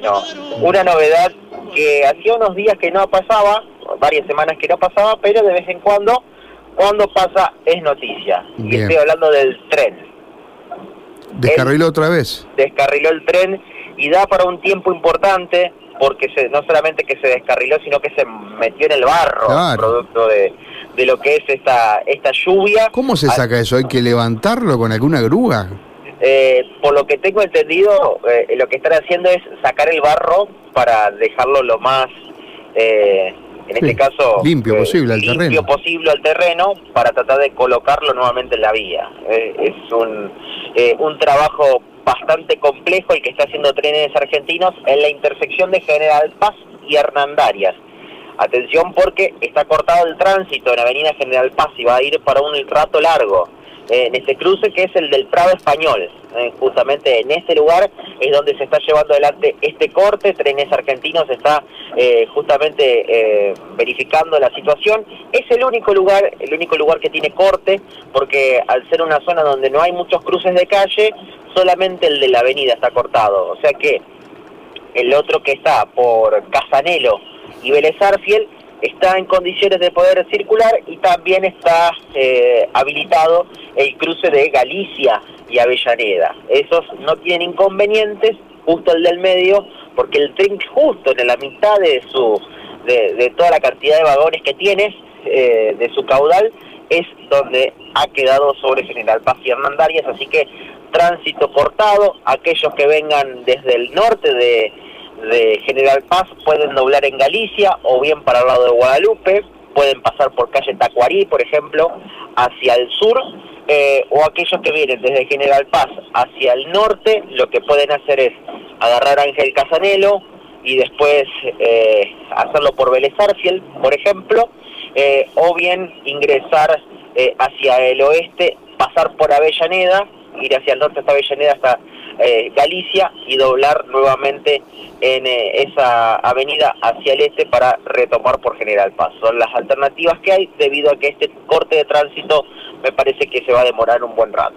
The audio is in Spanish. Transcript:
bueno, una novedad que hacía unos días que no pasaba, varias semanas que no pasaba, pero de vez en cuando, cuando pasa es noticia. Y Bien. estoy hablando del tren. Descarriló otra vez. Descarriló el tren y da para un tiempo importante porque se, no solamente que se descarriló, sino que se metió en el barro, Claro. producto de, de lo que es esta, esta lluvia. ¿Cómo se Ah, saca eso? ¿Hay que levantarlo con alguna grúa? Eh, por lo que tengo entendido, eh, lo que están haciendo es sacar el barro para dejarlo lo más, eh, en Sí, este caso, limpio eh, posible al limpio terreno. posible al terreno para tratar de colocarlo nuevamente en la vía. Eh, es un, eh, un trabajo bastante complejo el que está haciendo Trenes Argentinos en la intersección de General Paz y Hernandarias. Atención porque está cortado el tránsito en Avenida General Paz y va a ir para un rato largo. Eh, en este cruce que es el del Prado Español. Eh, justamente en este lugar es donde se está llevando adelante este corte. Trenes Argentinos está eh, justamente eh, verificando la situación. Es el único lugar, el único lugar que tiene corte, porque al ser una zona donde no hay muchos cruces de calle, solamente el de la avenida está cortado. O sea que el otro que está por Casanelo y Vélez Arfiel está en condiciones de poder circular y también está eh, habilitado el cruce de Galicia y Avellaneda. Esos no tienen inconvenientes, justo el del medio, porque el tren justo en la mitad de su de, toda la cantidad de vagones que tiene, eh, de su caudal, es donde ha quedado sobre General Paz y así que tránsito cortado, aquellos que vengan desde el norte de, de General Paz pueden doblar en Galicia o bien para el lado de Guadalupe, pueden pasar por calle Tacuarí, por ejemplo, hacia el sur, eh, o aquellos que vienen desde General Paz hacia el norte, lo que pueden hacer es agarrar Ángel Casanelo y después eh, hacerlo por Vélez Arfiel, por ejemplo, eh, o bien ingresar eh, hacia el oeste, pasar por Avellaneda, ir hacia el norte hasta Avellaneda hasta eh, Galicia y doblar nuevamente en eh, esa avenida hacia el este para retomar por General Paz. Son las alternativas que hay debido a que este corte de tránsito me parece que se va a demorar un buen rato.